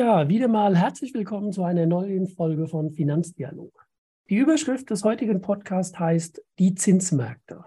Ja, wieder mal herzlich willkommen zu einer neuen Folge von Finanzdialog. Die Überschrift des heutigen Podcasts heißt Die Zinsmärkte.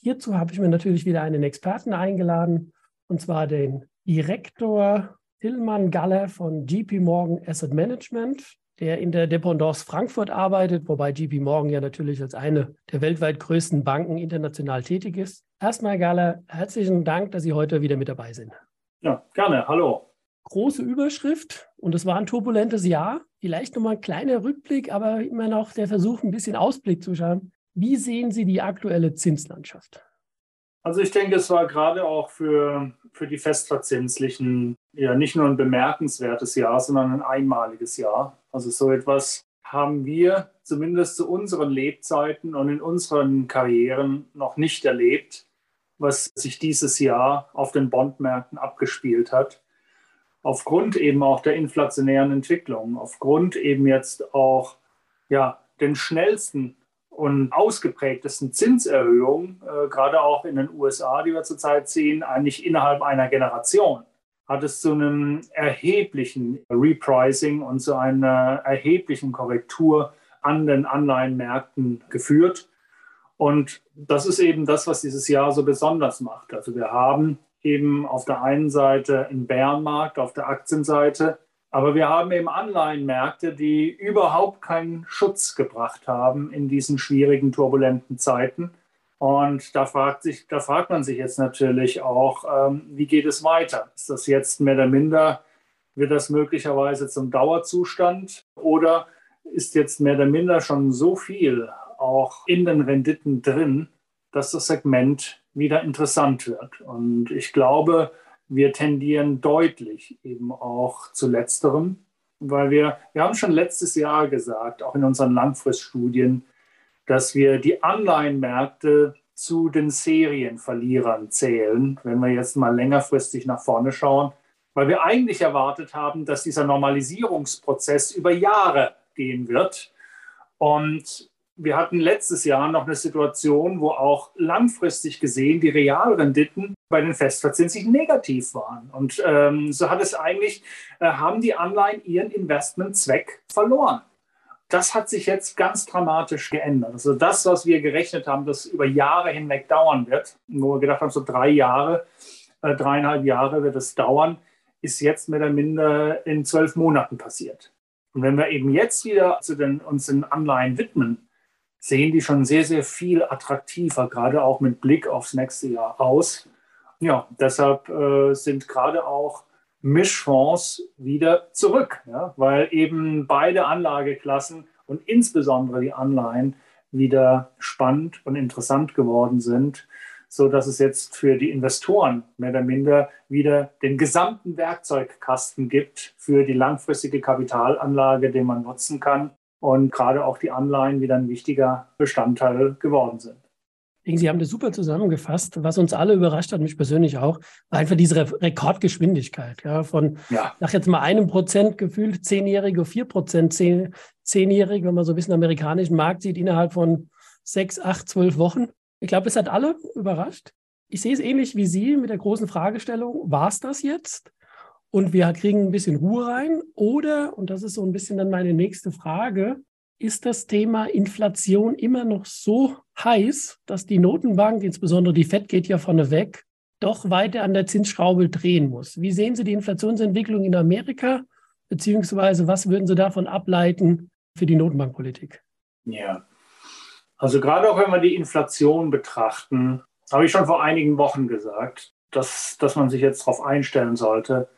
Hierzu habe ich mir natürlich wieder einen Experten eingeladen, und zwar den Direktor Tillmann Galler von JP Morgan Asset Management, der in der Dependance Frankfurt arbeitet, wobei JP Morgan ja natürlich als eine der weltweit größten Banken international tätig ist. Erstmal, Galler, herzlichen Dank, dass Sie heute wieder mit dabei sind. Ja, gerne. Hallo große Überschrift und es war ein turbulentes Jahr. Vielleicht nochmal ein kleiner Rückblick, aber immer noch der Versuch, ein bisschen Ausblick zu schauen. Wie sehen Sie die aktuelle Zinslandschaft? Also ich denke, es war gerade auch für, für die Festverzinslichen ja nicht nur ein bemerkenswertes Jahr, sondern ein einmaliges Jahr. Also so etwas haben wir zumindest zu unseren Lebzeiten und in unseren Karrieren noch nicht erlebt, was sich dieses Jahr auf den Bondmärkten abgespielt hat aufgrund eben auch der inflationären Entwicklung, aufgrund eben jetzt auch ja, den schnellsten und ausgeprägtesten Zinserhöhungen, äh, gerade auch in den USA, die wir zurzeit sehen, eigentlich innerhalb einer Generation, hat es zu einem erheblichen Repricing und zu einer erheblichen Korrektur an den Anleihenmärkten geführt. Und das ist eben das, was dieses Jahr so besonders macht. Also wir haben eben auf der einen Seite einen Bärenmarkt, auf der Aktienseite. Aber wir haben eben Anleihenmärkte, die überhaupt keinen Schutz gebracht haben in diesen schwierigen, turbulenten Zeiten. Und da fragt, sich, da fragt man sich jetzt natürlich auch, ähm, wie geht es weiter? Ist das jetzt mehr oder minder, wird das möglicherweise zum Dauerzustand oder ist jetzt mehr oder minder schon so viel auch in den Renditen drin, dass das Segment wieder interessant wird. Und ich glaube, wir tendieren deutlich eben auch zu letzterem, weil wir, wir haben schon letztes Jahr gesagt, auch in unseren Langfriststudien, dass wir die Anleihenmärkte zu den Serienverlierern zählen, wenn wir jetzt mal längerfristig nach vorne schauen, weil wir eigentlich erwartet haben, dass dieser Normalisierungsprozess über Jahre gehen wird. Und wir hatten letztes Jahr noch eine Situation, wo auch langfristig gesehen die Realrenditen bei den Festverzinslichen negativ waren. Und ähm, so hat es eigentlich, äh, haben die Anleihen ihren Investmentzweck verloren. Das hat sich jetzt ganz dramatisch geändert. Also das, was wir gerechnet haben, das über Jahre hinweg dauern wird, wo wir gedacht haben, so drei Jahre, äh, dreieinhalb Jahre wird es dauern, ist jetzt mehr oder minder in zwölf Monaten passiert. Und wenn wir eben jetzt wieder zu den, uns den Anleihen widmen, sehen die schon sehr, sehr viel attraktiver, gerade auch mit Blick aufs nächste Jahr aus. Ja, deshalb äh, sind gerade auch Mischfonds wieder zurück, ja, weil eben beide Anlageklassen und insbesondere die Anleihen wieder spannend und interessant geworden sind, so dass es jetzt für die Investoren mehr oder minder wieder den gesamten Werkzeugkasten gibt für die langfristige Kapitalanlage, den man nutzen kann und gerade auch die Anleihen wieder ein wichtiger Bestandteil geworden sind. Sie haben das super zusammengefasst. Was uns alle überrascht hat, mich persönlich auch, war einfach diese Rekordgeschwindigkeit. Ja, von, ja. sag jetzt mal einem Prozent gefühlt Zehnjährige, vier Prozent zehn, Zehnjährige, wenn man so ein bisschen amerikanischen Markt sieht, innerhalb von sechs, acht, zwölf Wochen. Ich glaube, es hat alle überrascht. Ich sehe es ähnlich wie Sie mit der großen Fragestellung, war es das jetzt? Und wir kriegen ein bisschen Ruhe rein. Oder, und das ist so ein bisschen dann meine nächste Frage, ist das Thema Inflation immer noch so heiß, dass die Notenbank, insbesondere die FED geht ja vorne weg, doch weiter an der Zinsschraube drehen muss? Wie sehen Sie die Inflationsentwicklung in Amerika? Beziehungsweise was würden Sie davon ableiten für die Notenbankpolitik? Ja, also gerade auch wenn wir die Inflation betrachten, habe ich schon vor einigen Wochen gesagt, dass, dass man sich jetzt darauf einstellen sollte,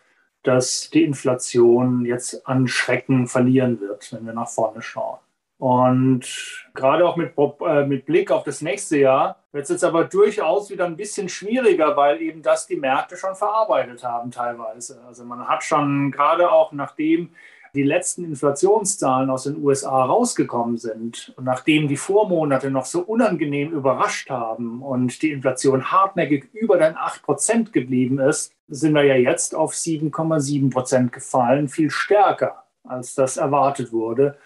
dass die Inflation jetzt an Schrecken verlieren wird, wenn wir nach vorne schauen. Und gerade auch mit, äh, mit Blick auf das nächste Jahr wird es jetzt aber durchaus wieder ein bisschen schwieriger, weil eben das die Märkte schon verarbeitet haben teilweise. Also man hat schon gerade auch nachdem die letzten Inflationszahlen aus den USA rausgekommen sind und nachdem die Vormonate noch so unangenehm überrascht haben und die Inflation hartnäckig über den 8% geblieben ist, sind wir ja jetzt auf 7,7% gefallen, viel stärker als das erwartet wurde.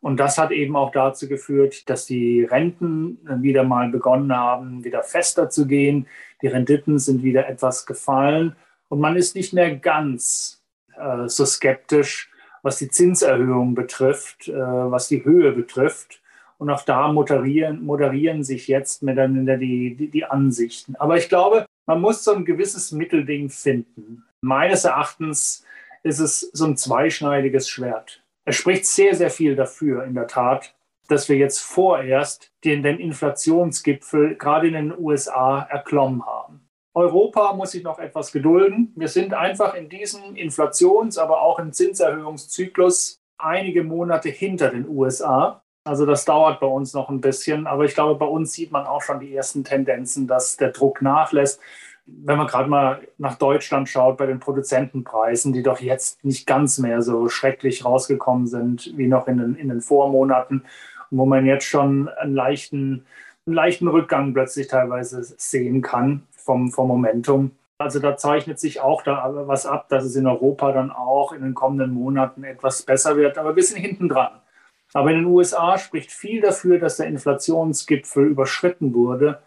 Und das hat eben auch dazu geführt, dass die Renten wieder mal begonnen haben, wieder fester zu gehen. Die Renditen sind wieder etwas gefallen und man ist nicht mehr ganz äh, so skeptisch, was die Zinserhöhung betrifft, äh, was die Höhe betrifft. Und auch da moderieren, moderieren sich jetzt miteinander die, die, die Ansichten. Aber ich glaube, man muss so ein gewisses Mittelding finden. Meines Erachtens ist es so ein zweischneidiges Schwert. Es spricht sehr, sehr viel dafür, in der Tat, dass wir jetzt vorerst den, den Inflationsgipfel gerade in den USA erklommen haben. Europa muss sich noch etwas gedulden. Wir sind einfach in diesem Inflations-, aber auch im Zinserhöhungszyklus einige Monate hinter den USA. Also das dauert bei uns noch ein bisschen, aber ich glaube, bei uns sieht man auch schon die ersten Tendenzen, dass der Druck nachlässt wenn man gerade mal nach Deutschland schaut, bei den Produzentenpreisen, die doch jetzt nicht ganz mehr so schrecklich rausgekommen sind wie noch in den, in den Vormonaten, wo man jetzt schon einen leichten, einen leichten Rückgang plötzlich teilweise sehen kann vom, vom Momentum. Also da zeichnet sich auch da was ab, dass es in Europa dann auch in den kommenden Monaten etwas besser wird. Aber wir sind hinten dran. Aber in den USA spricht viel dafür, dass der Inflationsgipfel überschritten wurde.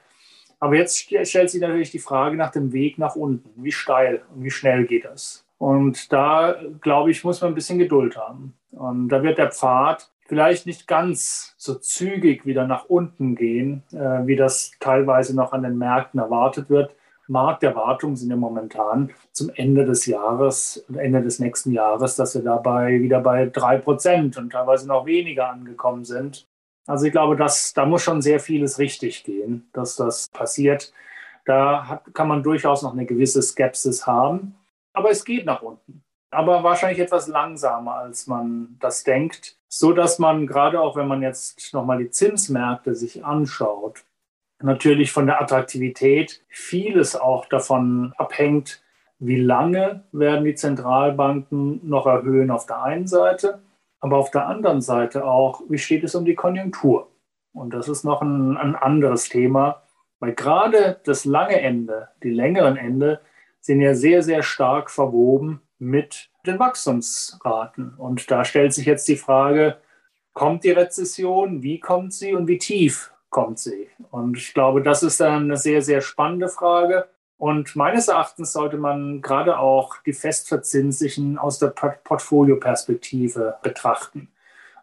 Aber jetzt stellt sich natürlich die Frage nach dem Weg nach unten. Wie steil und wie schnell geht das? Und da, glaube ich, muss man ein bisschen Geduld haben. Und da wird der Pfad vielleicht nicht ganz so zügig wieder nach unten gehen, äh, wie das teilweise noch an den Märkten erwartet wird. Markterwartungen sind ja momentan zum Ende des Jahres, Ende des nächsten Jahres, dass wir dabei wieder bei drei Prozent und teilweise noch weniger angekommen sind. Also ich glaube, dass, da muss schon sehr vieles richtig gehen, dass das passiert. Da hat, kann man durchaus noch eine gewisse Skepsis haben. Aber es geht nach unten. Aber wahrscheinlich etwas langsamer, als man das denkt. So dass man gerade auch, wenn man jetzt nochmal die Zinsmärkte sich anschaut, natürlich von der Attraktivität vieles auch davon abhängt, wie lange werden die Zentralbanken noch erhöhen auf der einen Seite aber auf der anderen Seite auch, wie steht es um die Konjunktur? Und das ist noch ein, ein anderes Thema, weil gerade das lange Ende, die längeren Ende, sind ja sehr, sehr stark verwoben mit den Wachstumsraten. Und da stellt sich jetzt die Frage, kommt die Rezession, wie kommt sie und wie tief kommt sie? Und ich glaube, das ist dann eine sehr, sehr spannende Frage. Und meines Erachtens sollte man gerade auch die Festverzinslichen aus der Portfolioperspektive betrachten.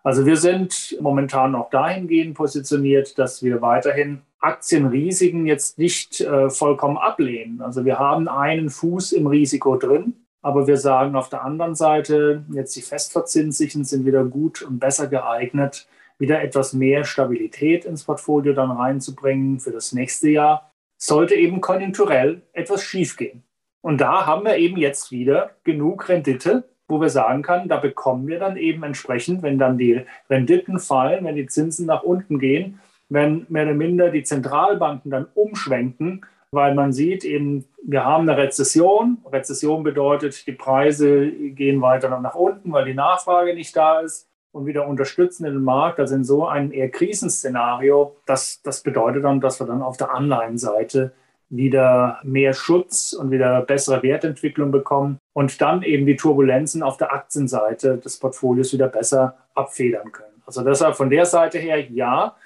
Also wir sind momentan auch dahingehend positioniert, dass wir weiterhin Aktienrisiken jetzt nicht äh, vollkommen ablehnen. Also wir haben einen Fuß im Risiko drin, aber wir sagen auf der anderen Seite, jetzt die Festverzinslichen sind wieder gut und besser geeignet, wieder etwas mehr Stabilität ins Portfolio dann reinzubringen für das nächste Jahr sollte eben konjunkturell etwas schiefgehen. Und da haben wir eben jetzt wieder genug Rendite, wo wir sagen können, da bekommen wir dann eben entsprechend, wenn dann die Renditen fallen, wenn die Zinsen nach unten gehen, wenn mehr oder minder die Zentralbanken dann umschwenken, weil man sieht eben, wir haben eine Rezession. Rezession bedeutet, die Preise gehen weiter nach unten, weil die Nachfrage nicht da ist und wieder unterstützen den Markt, also in so einem eher Krisenszenario, das, das bedeutet dann, dass wir dann auf der Anleihenseite wieder mehr Schutz und wieder bessere Wertentwicklung bekommen und dann eben die Turbulenzen auf der Aktienseite des Portfolios wieder besser abfedern können. Also deshalb von der Seite her ja.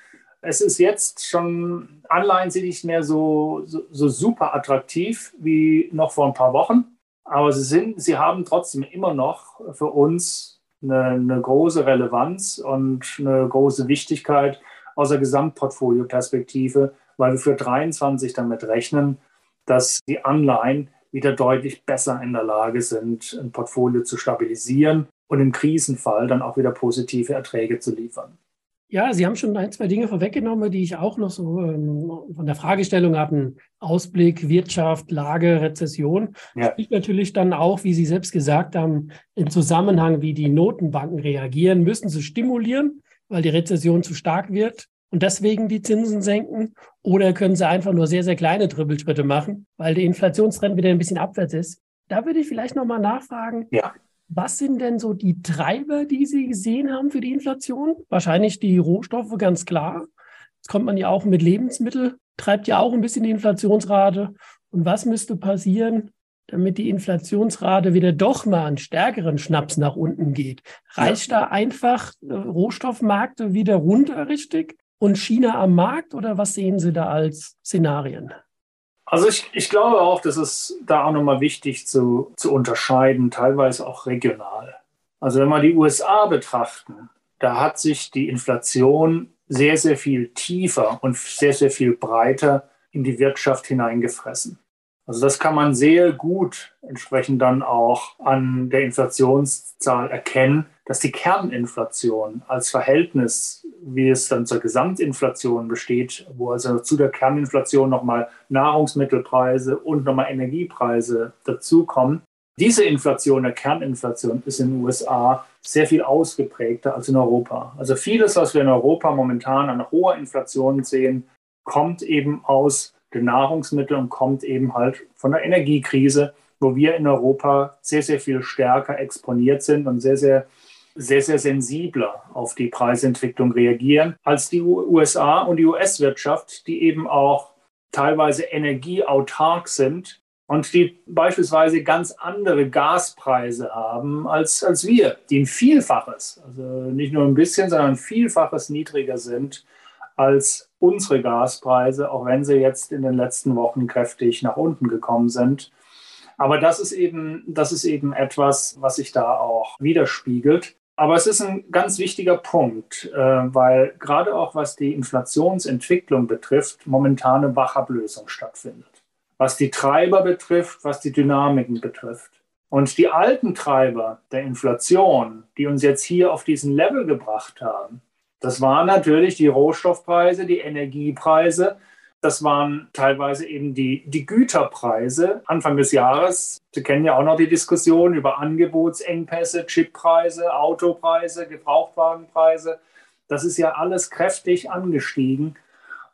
Es ist jetzt schon, Anleihen sind nicht mehr so, so, so super attraktiv wie noch vor ein paar Wochen, aber sie sind, sie haben trotzdem immer noch für uns eine, eine große Relevanz und eine große Wichtigkeit aus der Gesamtportfolio-Perspektive, weil wir für 23 damit rechnen, dass die Anleihen wieder deutlich besser in der Lage sind, ein Portfolio zu stabilisieren und im Krisenfall dann auch wieder positive Erträge zu liefern. Ja, Sie haben schon ein, zwei Dinge vorweggenommen, die ich auch noch so ähm, von der Fragestellung habe. Ausblick, Wirtschaft, Lage, Rezession. Ja. Spricht natürlich dann auch, wie Sie selbst gesagt haben, im Zusammenhang, wie die Notenbanken reagieren. Müssen sie stimulieren, weil die Rezession zu stark wird und deswegen die Zinsen senken? Oder können sie einfach nur sehr, sehr kleine Dribbelschritte machen, weil der Inflationstrend wieder ein bisschen abwärts ist? Da würde ich vielleicht nochmal nachfragen. Ja. Was sind denn so die Treiber, die Sie gesehen haben für die Inflation? Wahrscheinlich die Rohstoffe, ganz klar. Jetzt kommt man ja auch mit Lebensmitteln, treibt ja auch ein bisschen die Inflationsrate. Und was müsste passieren, damit die Inflationsrate wieder doch mal einen stärkeren Schnaps nach unten geht? Reicht ja. da einfach äh, Rohstoffmärkte wieder runter richtig und China am Markt oder was sehen Sie da als Szenarien? Also ich, ich glaube auch, das ist da auch nochmal wichtig zu, zu unterscheiden, teilweise auch regional. Also wenn wir die USA betrachten, da hat sich die Inflation sehr, sehr viel tiefer und sehr, sehr viel breiter in die Wirtschaft hineingefressen. Also das kann man sehr gut entsprechend dann auch an der Inflationszahl erkennen, dass die Kerninflation als Verhältnis, wie es dann zur Gesamtinflation besteht, wo also zu der Kerninflation nochmal Nahrungsmittelpreise und nochmal Energiepreise dazukommen, diese Inflation, der Kerninflation, ist in den USA sehr viel ausgeprägter als in Europa. Also vieles, was wir in Europa momentan an hoher Inflation sehen, kommt eben aus den Nahrungsmitteln und kommt eben halt von der Energiekrise, wo wir in Europa sehr, sehr viel stärker exponiert sind und sehr, sehr sehr, sehr sensibler auf die Preisentwicklung reagieren als die USA und die US-Wirtschaft, die eben auch teilweise energieautark sind und die beispielsweise ganz andere Gaspreise haben als, als wir, die ein Vielfaches, also nicht nur ein bisschen, sondern ein Vielfaches niedriger sind als unsere Gaspreise, auch wenn sie jetzt in den letzten Wochen kräftig nach unten gekommen sind. Aber das ist eben, das ist eben etwas, was sich da auch widerspiegelt. Aber es ist ein ganz wichtiger Punkt, äh, weil gerade auch was die Inflationsentwicklung betrifft, momentane Wachablösung stattfindet. Was die Treiber betrifft, was die Dynamiken betrifft. Und die alten Treiber der Inflation, die uns jetzt hier auf diesen Level gebracht haben, das waren natürlich die Rohstoffpreise, die Energiepreise, das waren teilweise eben die, die Güterpreise Anfang des Jahres. Sie kennen ja auch noch die Diskussion über Angebotsengpässe, Chippreise, Autopreise, Gebrauchtwagenpreise. Das ist ja alles kräftig angestiegen.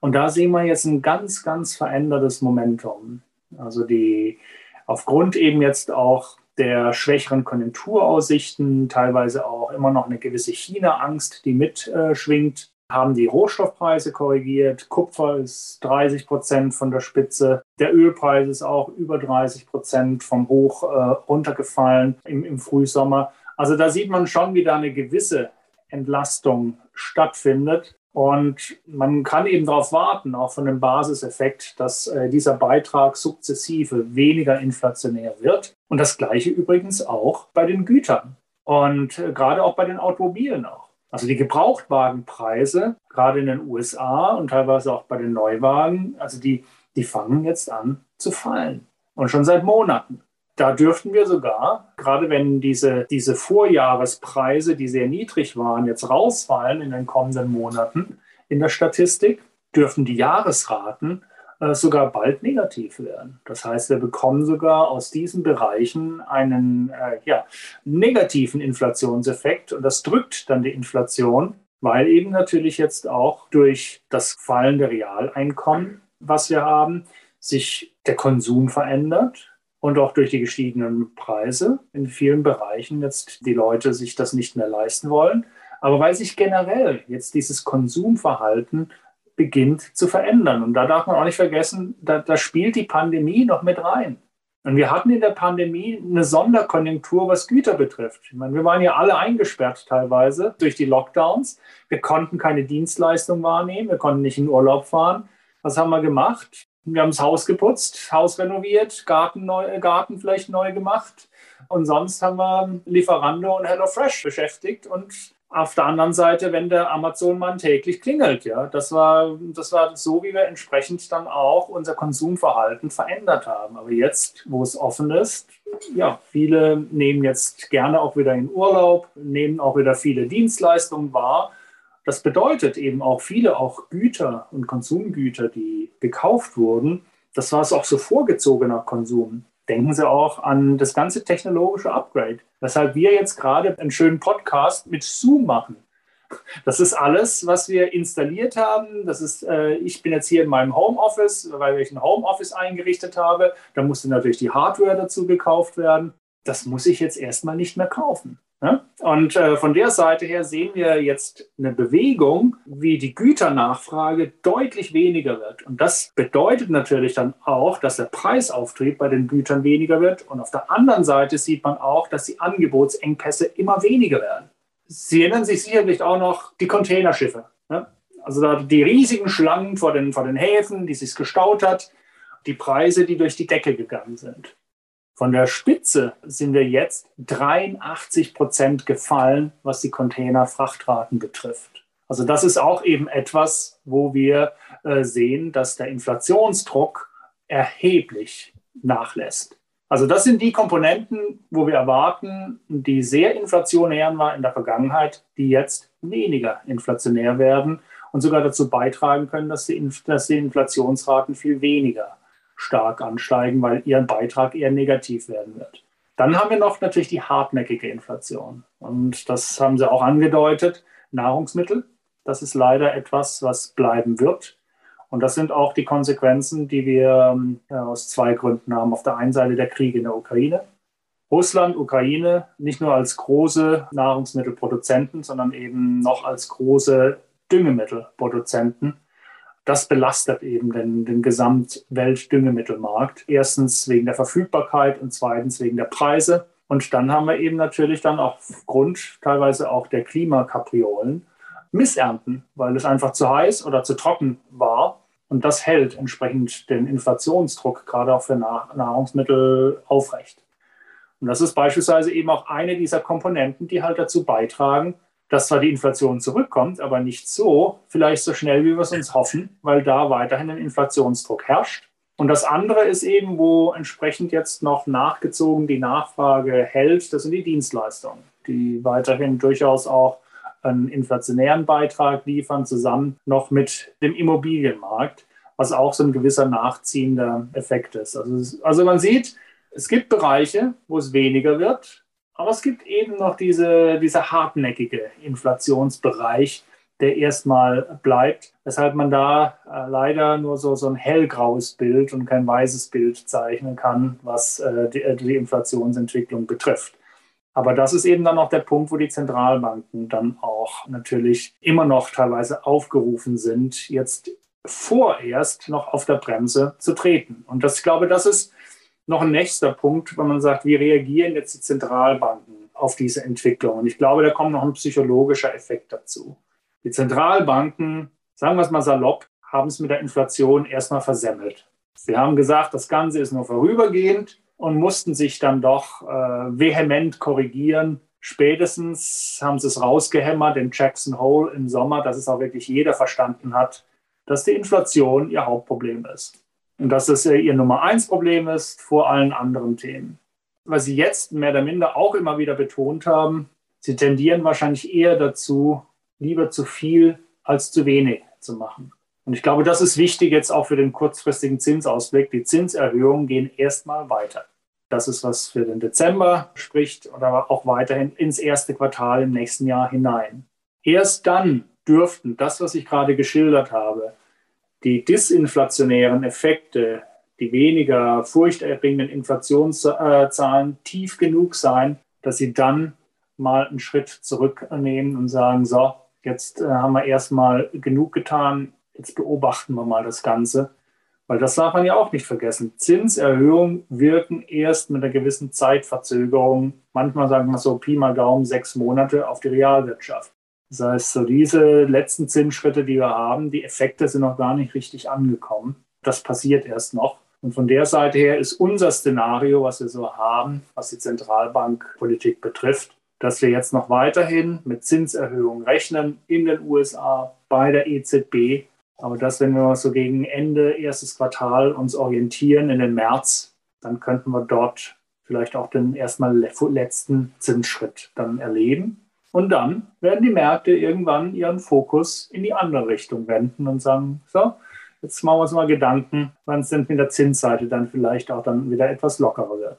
Und da sehen wir jetzt ein ganz, ganz verändertes Momentum. Also die aufgrund eben jetzt auch der schwächeren Konjunkturaussichten, teilweise auch immer noch eine gewisse China-Angst, die mitschwingt, haben die Rohstoffpreise korrigiert. Kupfer ist 30 Prozent von der Spitze. Der Ölpreis ist auch über 30 Prozent vom Hoch äh, runtergefallen im, im Frühsommer. Also da sieht man schon, wie da eine gewisse Entlastung stattfindet. Und man kann eben darauf warten, auch von dem Basiseffekt, dass äh, dieser Beitrag sukzessive weniger inflationär wird. Und das Gleiche übrigens auch bei den Gütern und äh, gerade auch bei den Automobilen auch. Also die Gebrauchtwagenpreise, gerade in den USA und teilweise auch bei den Neuwagen, also die, die fangen jetzt an zu fallen. Und schon seit Monaten. Da dürften wir sogar, gerade wenn diese, diese Vorjahrespreise, die sehr niedrig waren, jetzt rausfallen in den kommenden Monaten in der Statistik, dürfen die Jahresraten äh, sogar bald negativ werden. Das heißt, wir bekommen sogar aus diesen Bereichen einen äh, ja, negativen Inflationseffekt und das drückt dann die Inflation, weil eben natürlich jetzt auch durch das fallende Realeinkommen, was wir haben, sich der Konsum verändert und auch durch die gestiegenen Preise in vielen Bereichen jetzt die Leute sich das nicht mehr leisten wollen. Aber weil sich generell jetzt dieses Konsumverhalten beginnt zu verändern. Und da darf man auch nicht vergessen, da, da spielt die Pandemie noch mit rein. Und wir hatten in der Pandemie eine Sonderkonjunktur, was Güter betrifft. Ich meine, wir waren ja alle eingesperrt teilweise durch die Lockdowns. Wir konnten keine Dienstleistung wahrnehmen, wir konnten nicht in Urlaub fahren. Was haben wir gemacht? Wir haben das Haus geputzt, Haus renoviert, Garten, neu, Garten vielleicht neu gemacht. Und sonst haben wir Lieferando und HelloFresh beschäftigt und auf der anderen Seite, wenn der Amazon-Mann täglich klingelt, ja, das war, das war so, wie wir entsprechend dann auch unser Konsumverhalten verändert haben. Aber jetzt, wo es offen ist, ja, viele nehmen jetzt gerne auch wieder in Urlaub, nehmen auch wieder viele Dienstleistungen wahr. Das bedeutet eben auch viele auch Güter und Konsumgüter, die gekauft wurden. Das war es auch so vorgezogener Konsum denken Sie auch an das ganze technologische Upgrade. Weshalb wir jetzt gerade einen schönen Podcast mit Zoom machen. Das ist alles, was wir installiert haben. Das ist, äh, ich bin jetzt hier in meinem Homeoffice, weil ich ein Homeoffice eingerichtet habe. Da musste natürlich die Hardware dazu gekauft werden. das muss ich jetzt erstmal nicht mehr kaufen. Ne? Und äh, von der Seite her sehen wir jetzt eine Bewegung, wie die Güternachfrage deutlich weniger wird. Und das bedeutet natürlich dann auch, dass der Preisauftrieb bei den Gütern weniger wird. Und auf der anderen Seite sieht man auch, dass die Angebotsengpässe immer weniger werden. Sie erinnern sich sicherlich auch noch die Containerschiffe. Ne? Also die riesigen Schlangen vor den, vor den Häfen, die sich gestaut hat, die Preise, die durch die Decke gegangen sind. Von der Spitze sind wir jetzt 83 Prozent gefallen, was die Containerfrachtraten betrifft. Also das ist auch eben etwas, wo wir äh, sehen, dass der Inflationsdruck erheblich nachlässt. Also das sind die Komponenten, wo wir erwarten, die sehr inflationär waren in der Vergangenheit, die jetzt weniger inflationär werden und sogar dazu beitragen können, dass die, dass die Inflationsraten viel weniger stark ansteigen, weil ihr Beitrag eher negativ werden wird. Dann haben wir noch natürlich die hartnäckige Inflation. Und das haben Sie auch angedeutet. Nahrungsmittel, das ist leider etwas, was bleiben wird. Und das sind auch die Konsequenzen, die wir ähm, aus zwei Gründen haben. Auf der einen Seite der Krieg in der Ukraine. Russland, Ukraine nicht nur als große Nahrungsmittelproduzenten, sondern eben noch als große Düngemittelproduzenten das belastet eben den, den Gesamtweltdüngemittelmarkt. Erstens wegen der Verfügbarkeit und zweitens wegen der Preise. Und dann haben wir eben natürlich dann aufgrund teilweise auch der Klimakapriolen Missernten, weil es einfach zu heiß oder zu trocken war. Und das hält entsprechend den Inflationsdruck gerade auch für Nahrungsmittel aufrecht. Und das ist beispielsweise eben auch eine dieser Komponenten, die halt dazu beitragen, dass zwar die Inflation zurückkommt, aber nicht so, vielleicht so schnell, wie wir es uns hoffen, weil da weiterhin ein Inflationsdruck herrscht. Und das andere ist eben, wo entsprechend jetzt noch nachgezogen die Nachfrage hält, das sind die Dienstleistungen, die weiterhin durchaus auch einen inflationären Beitrag liefern, zusammen noch mit dem Immobilienmarkt, was auch so ein gewisser nachziehender Effekt ist. Also, also man sieht, es gibt Bereiche, wo es weniger wird, aber es gibt eben noch diese, dieser hartnäckige Inflationsbereich, der erstmal bleibt, weshalb man da äh, leider nur so, so ein hellgraues Bild und kein weißes Bild zeichnen kann, was äh, die, äh, die Inflationsentwicklung betrifft. Aber das ist eben dann auch der Punkt, wo die Zentralbanken dann auch natürlich immer noch teilweise aufgerufen sind, jetzt vorerst noch auf der Bremse zu treten. Und das, ich glaube, das ist noch ein nächster Punkt, wenn man sagt, wie reagieren jetzt die Zentralbanken auf diese Entwicklung? Und ich glaube, da kommt noch ein psychologischer Effekt dazu. Die Zentralbanken, sagen wir es mal salopp, haben es mit der Inflation erstmal versemmelt. Sie haben gesagt, das Ganze ist nur vorübergehend und mussten sich dann doch äh, vehement korrigieren. Spätestens haben sie es rausgehämmert in Jackson Hole im Sommer, dass es auch wirklich jeder verstanden hat, dass die Inflation ihr Hauptproblem ist. Und dass das ihr Nummer eins Problem ist vor allen anderen Themen. Was Sie jetzt mehr oder minder auch immer wieder betont haben, Sie tendieren wahrscheinlich eher dazu, lieber zu viel als zu wenig zu machen. Und ich glaube, das ist wichtig jetzt auch für den kurzfristigen Zinsausblick. Die Zinserhöhungen gehen erstmal weiter. Das ist, was für den Dezember spricht oder auch weiterhin ins erste Quartal im nächsten Jahr hinein. Erst dann dürften das, was ich gerade geschildert habe, die disinflationären Effekte, die weniger furchterregenden Inflationszahlen tief genug sein, dass sie dann mal einen Schritt zurücknehmen und sagen, so, jetzt äh, haben wir erstmal genug getan, jetzt beobachten wir mal das Ganze. Weil das darf man ja auch nicht vergessen. Zinserhöhungen wirken erst mit einer gewissen Zeitverzögerung, manchmal sagen wir so Pi mal Daumen sechs Monate auf die Realwirtschaft. Das heißt, so diese letzten Zinsschritte, die wir haben, die Effekte sind noch gar nicht richtig angekommen. Das passiert erst noch. Und von der Seite her ist unser Szenario, was wir so haben, was die Zentralbankpolitik betrifft, dass wir jetzt noch weiterhin mit Zinserhöhungen rechnen in den USA bei der EZB. Aber dass, wenn wir so gegen Ende erstes Quartal uns orientieren in den März, dann könnten wir dort vielleicht auch den erstmal letzten Zinsschritt dann erleben. Und dann werden die Märkte irgendwann ihren Fokus in die andere Richtung wenden und sagen, so, jetzt machen wir uns mal Gedanken, wann es denn mit der Zinsseite dann vielleicht auch dann wieder etwas lockerer wird.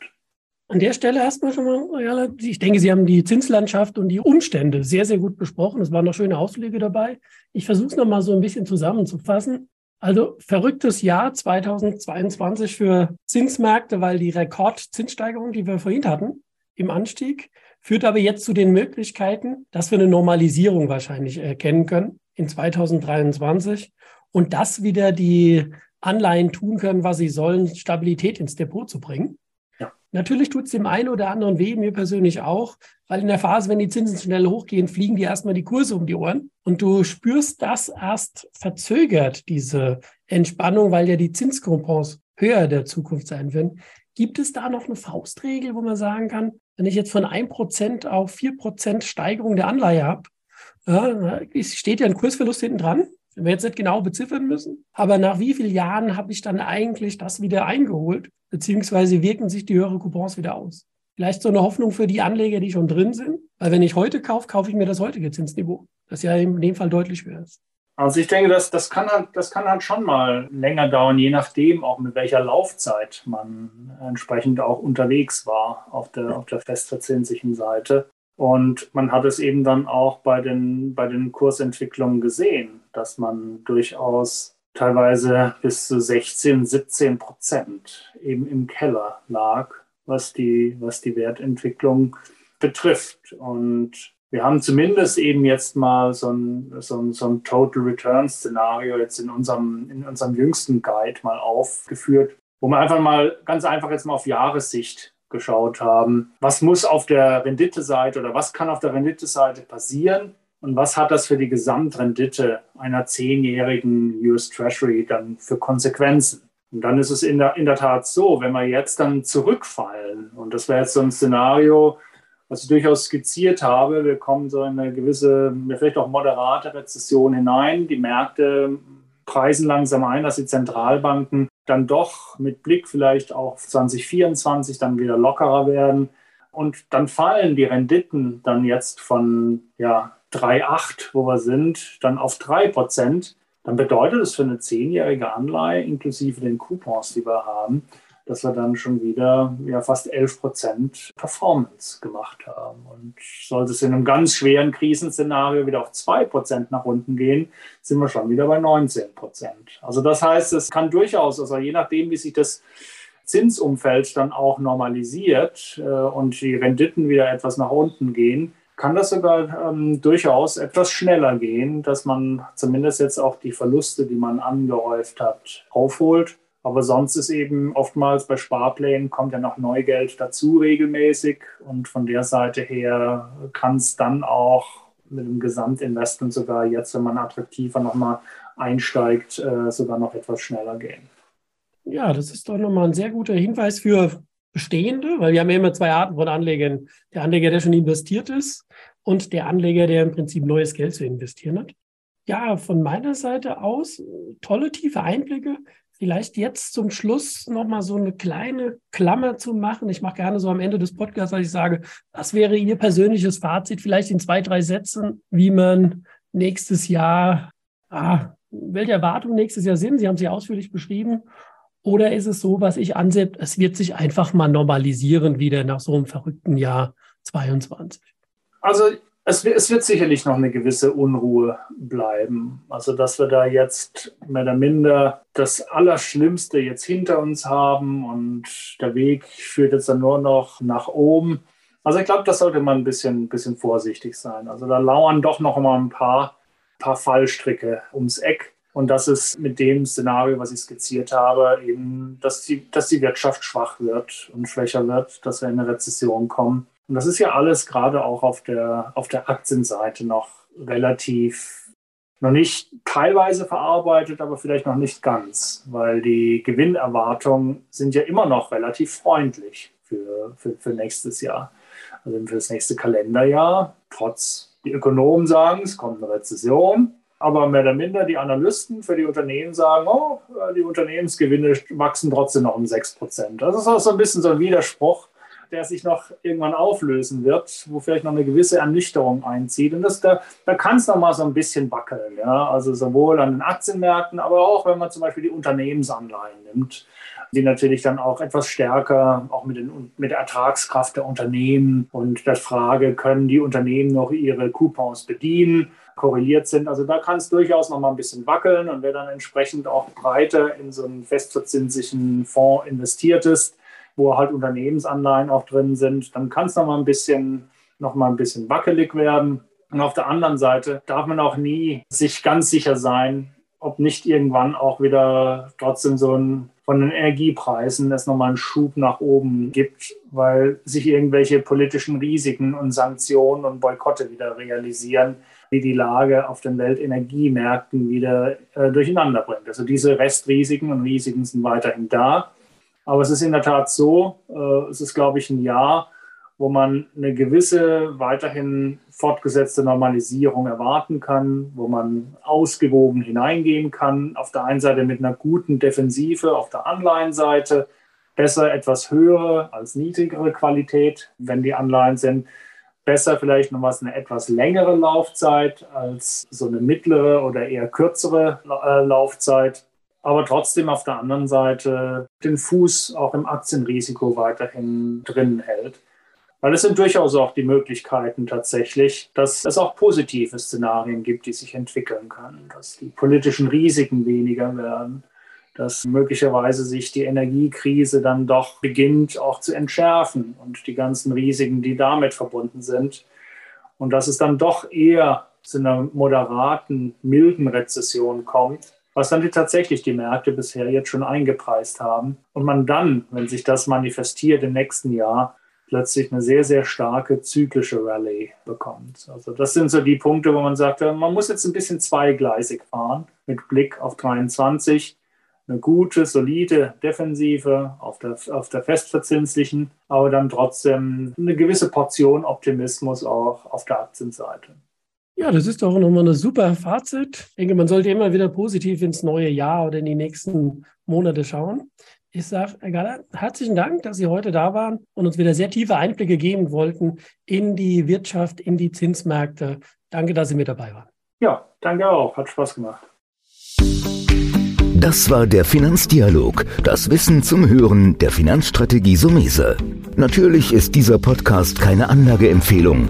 An der Stelle erstmal schon mal, ich denke, Sie haben die Zinslandschaft und die Umstände sehr, sehr gut besprochen. Es waren noch schöne Ausflüge dabei. Ich versuche es nochmal so ein bisschen zusammenzufassen. Also verrücktes Jahr 2022 für Zinsmärkte, weil die Rekordzinssteigerung, die wir vorhin hatten, im Anstieg, führt aber jetzt zu den Möglichkeiten, dass wir eine Normalisierung wahrscheinlich erkennen können in 2023 und dass wieder die Anleihen tun können, was sie sollen, Stabilität ins Depot zu bringen. Ja. Natürlich tut es dem einen oder anderen weh, mir persönlich auch, weil in der Phase, wenn die Zinsen schnell hochgehen, fliegen die erstmal die Kurse um die Ohren. Und du spürst das erst verzögert, diese Entspannung, weil ja die Zinskoupons höher der Zukunft sein werden. Gibt es da noch eine Faustregel, wo man sagen kann, wenn ich jetzt von 1% auf 4% Steigerung der Anleihe habe, ja, steht ja ein Kursverlust hinten dran, wenn wir jetzt nicht genau beziffern müssen. Aber nach wie vielen Jahren habe ich dann eigentlich das wieder eingeholt, beziehungsweise wirken sich die höheren Coupons wieder aus? Vielleicht so eine Hoffnung für die Anleger, die schon drin sind. Weil wenn ich heute kaufe, kaufe ich mir das heutige Zinsniveau, das ja in dem Fall deutlich höher ist. Also ich denke, das, das, kann halt, das kann halt schon mal länger dauern, je nachdem auch mit welcher Laufzeit man entsprechend auch unterwegs war auf der, auf der festverzinslichen Seite. Und man hat es eben dann auch bei den, bei den Kursentwicklungen gesehen, dass man durchaus teilweise bis zu 16, 17 Prozent eben im Keller lag, was die, was die Wertentwicklung betrifft. Und wir haben zumindest eben jetzt mal so ein, so ein, so ein Total Return Szenario jetzt in unserem, in unserem jüngsten Guide mal aufgeführt, wo wir einfach mal ganz einfach jetzt mal auf Jahressicht geschaut haben. Was muss auf der Renditeseite oder was kann auf der Renditeseite passieren? Und was hat das für die Gesamtrendite einer zehnjährigen US Treasury dann für Konsequenzen? Und dann ist es in der, in der Tat so, wenn wir jetzt dann zurückfallen, und das wäre jetzt so ein Szenario, was ich durchaus skizziert habe, wir kommen so in eine gewisse, vielleicht auch moderate Rezession hinein, die Märkte preisen langsam ein, dass die Zentralbanken dann doch mit Blick vielleicht auf 2024 dann wieder lockerer werden. Und dann fallen die Renditen dann jetzt von ja, 3,8, wo wir sind, dann auf 3 Prozent. Dann bedeutet es für eine zehnjährige Anleihe inklusive den Coupons, die wir haben, dass wir dann schon wieder ja, fast 11 Prozent Performance gemacht haben. Und sollte es in einem ganz schweren Krisenszenario wieder auf 2 Prozent nach unten gehen, sind wir schon wieder bei 19 Prozent. Also das heißt, es kann durchaus, also je nachdem, wie sich das Zinsumfeld dann auch normalisiert äh, und die Renditen wieder etwas nach unten gehen, kann das sogar ähm, durchaus etwas schneller gehen, dass man zumindest jetzt auch die Verluste, die man angehäuft hat, aufholt aber sonst ist eben oftmals bei Sparplänen kommt ja noch Neugeld dazu regelmäßig und von der Seite her kann es dann auch mit dem Gesamtinvestment sogar jetzt, wenn man attraktiver nochmal einsteigt, äh, sogar noch etwas schneller gehen. Ja, das ist doch nochmal ein sehr guter Hinweis für Bestehende, weil wir haben ja immer zwei Arten von Anlegern. Der Anleger, der schon investiert ist und der Anleger, der im Prinzip neues Geld zu investieren hat. Ja, von meiner Seite aus tolle tiefe Einblicke vielleicht jetzt zum Schluss nochmal so eine kleine Klammer zu machen. Ich mache gerne so am Ende des Podcasts, dass ich sage, was wäre Ihr persönliches Fazit, vielleicht in zwei, drei Sätzen, wie man nächstes Jahr, ah, welche Erwartungen nächstes Jahr sind. Sie haben sie ausführlich beschrieben. Oder ist es so, was ich ansetze, es wird sich einfach mal normalisieren wieder nach so einem verrückten Jahr 22? Also es, es, wird sicherlich noch eine gewisse Unruhe bleiben. Also, dass wir da jetzt mehr oder minder das Allerschlimmste jetzt hinter uns haben und der Weg führt jetzt dann nur noch nach oben. Also, ich glaube, das sollte man ein bisschen, bisschen vorsichtig sein. Also, da lauern doch noch mal ein paar, paar Fallstricke ums Eck. Und das ist mit dem Szenario, was ich skizziert habe, eben, dass die, dass die Wirtschaft schwach wird und schwächer wird, dass wir in eine Rezession kommen. Und das ist ja alles gerade auch auf der, auf der Aktienseite noch relativ, noch nicht teilweise verarbeitet, aber vielleicht noch nicht ganz, weil die Gewinnerwartungen sind ja immer noch relativ freundlich für, für, für nächstes Jahr. Also für das nächste Kalenderjahr, trotz die Ökonomen sagen, es kommt eine Rezession, aber mehr oder minder die Analysten für die Unternehmen sagen, oh, die Unternehmensgewinne wachsen trotzdem noch um 6 Prozent. Das ist auch so ein bisschen so ein Widerspruch der sich noch irgendwann auflösen wird, wo vielleicht noch eine gewisse Ernüchterung einzieht. Und das, da, da kann es noch mal so ein bisschen wackeln. Ja? Also sowohl an den Aktienmärkten, aber auch wenn man zum Beispiel die Unternehmensanleihen nimmt, die natürlich dann auch etwas stärker auch mit, den, mit der Ertragskraft der Unternehmen und der Frage, können die Unternehmen noch ihre Coupons bedienen, korreliert sind. Also da kann es durchaus noch mal ein bisschen wackeln und wer dann entsprechend auch breiter in so einen festverzinslichen Fonds investiert ist, wo halt Unternehmensanleihen auch drin sind, dann kann es noch mal ein bisschen, noch mal ein bisschen wackelig werden. Und auf der anderen Seite darf man auch nie sich ganz sicher sein, ob nicht irgendwann auch wieder trotzdem so ein von den Energiepreisen es nochmal einen Schub nach oben gibt, weil sich irgendwelche politischen Risiken und Sanktionen und Boykotte wieder realisieren, die die Lage auf den Weltenergiemärkten wieder äh, durcheinander bringt. Also diese Restrisiken und Risiken sind weiterhin da. Aber es ist in der Tat so, äh, es ist, glaube ich, ein Jahr, wo man eine gewisse weiterhin fortgesetzte Normalisierung erwarten kann, wo man ausgewogen hineingehen kann. Auf der einen Seite mit einer guten Defensive, auf der Anleihenseite besser etwas höhere als niedrigere Qualität, wenn die Anleihen sind. Besser vielleicht noch was eine etwas längere Laufzeit als so eine mittlere oder eher kürzere äh, Laufzeit aber trotzdem auf der anderen Seite den Fuß auch im Aktienrisiko weiterhin drin hält. Weil es sind durchaus auch die Möglichkeiten tatsächlich, dass es auch positive Szenarien gibt, die sich entwickeln können, dass die politischen Risiken weniger werden, dass möglicherweise sich die Energiekrise dann doch beginnt auch zu entschärfen und die ganzen Risiken, die damit verbunden sind. Und dass es dann doch eher zu einer moderaten, milden Rezession kommt, was dann die, tatsächlich die Märkte bisher jetzt schon eingepreist haben. Und man dann, wenn sich das manifestiert im nächsten Jahr, plötzlich eine sehr, sehr starke zyklische Rallye bekommt. Also das sind so die Punkte, wo man sagt, man muss jetzt ein bisschen zweigleisig fahren mit Blick auf 23. Eine gute, solide Defensive auf der, auf der festverzinslichen, aber dann trotzdem eine gewisse Portion Optimismus auch auf der Aktienseite. Ja, das ist doch nochmal eine super Fazit. Ich denke, man sollte immer wieder positiv ins neue Jahr oder in die nächsten Monate schauen. Ich sage, Herr Galler, herzlichen Dank, dass Sie heute da waren und uns wieder sehr tiefe Einblicke geben wollten in die Wirtschaft, in die Zinsmärkte. Danke, dass Sie mit dabei waren. Ja, danke auch. Hat Spaß gemacht. Das war der Finanzdialog, das Wissen zum Hören der Finanzstrategie Sumese. Natürlich ist dieser Podcast keine Anlageempfehlung,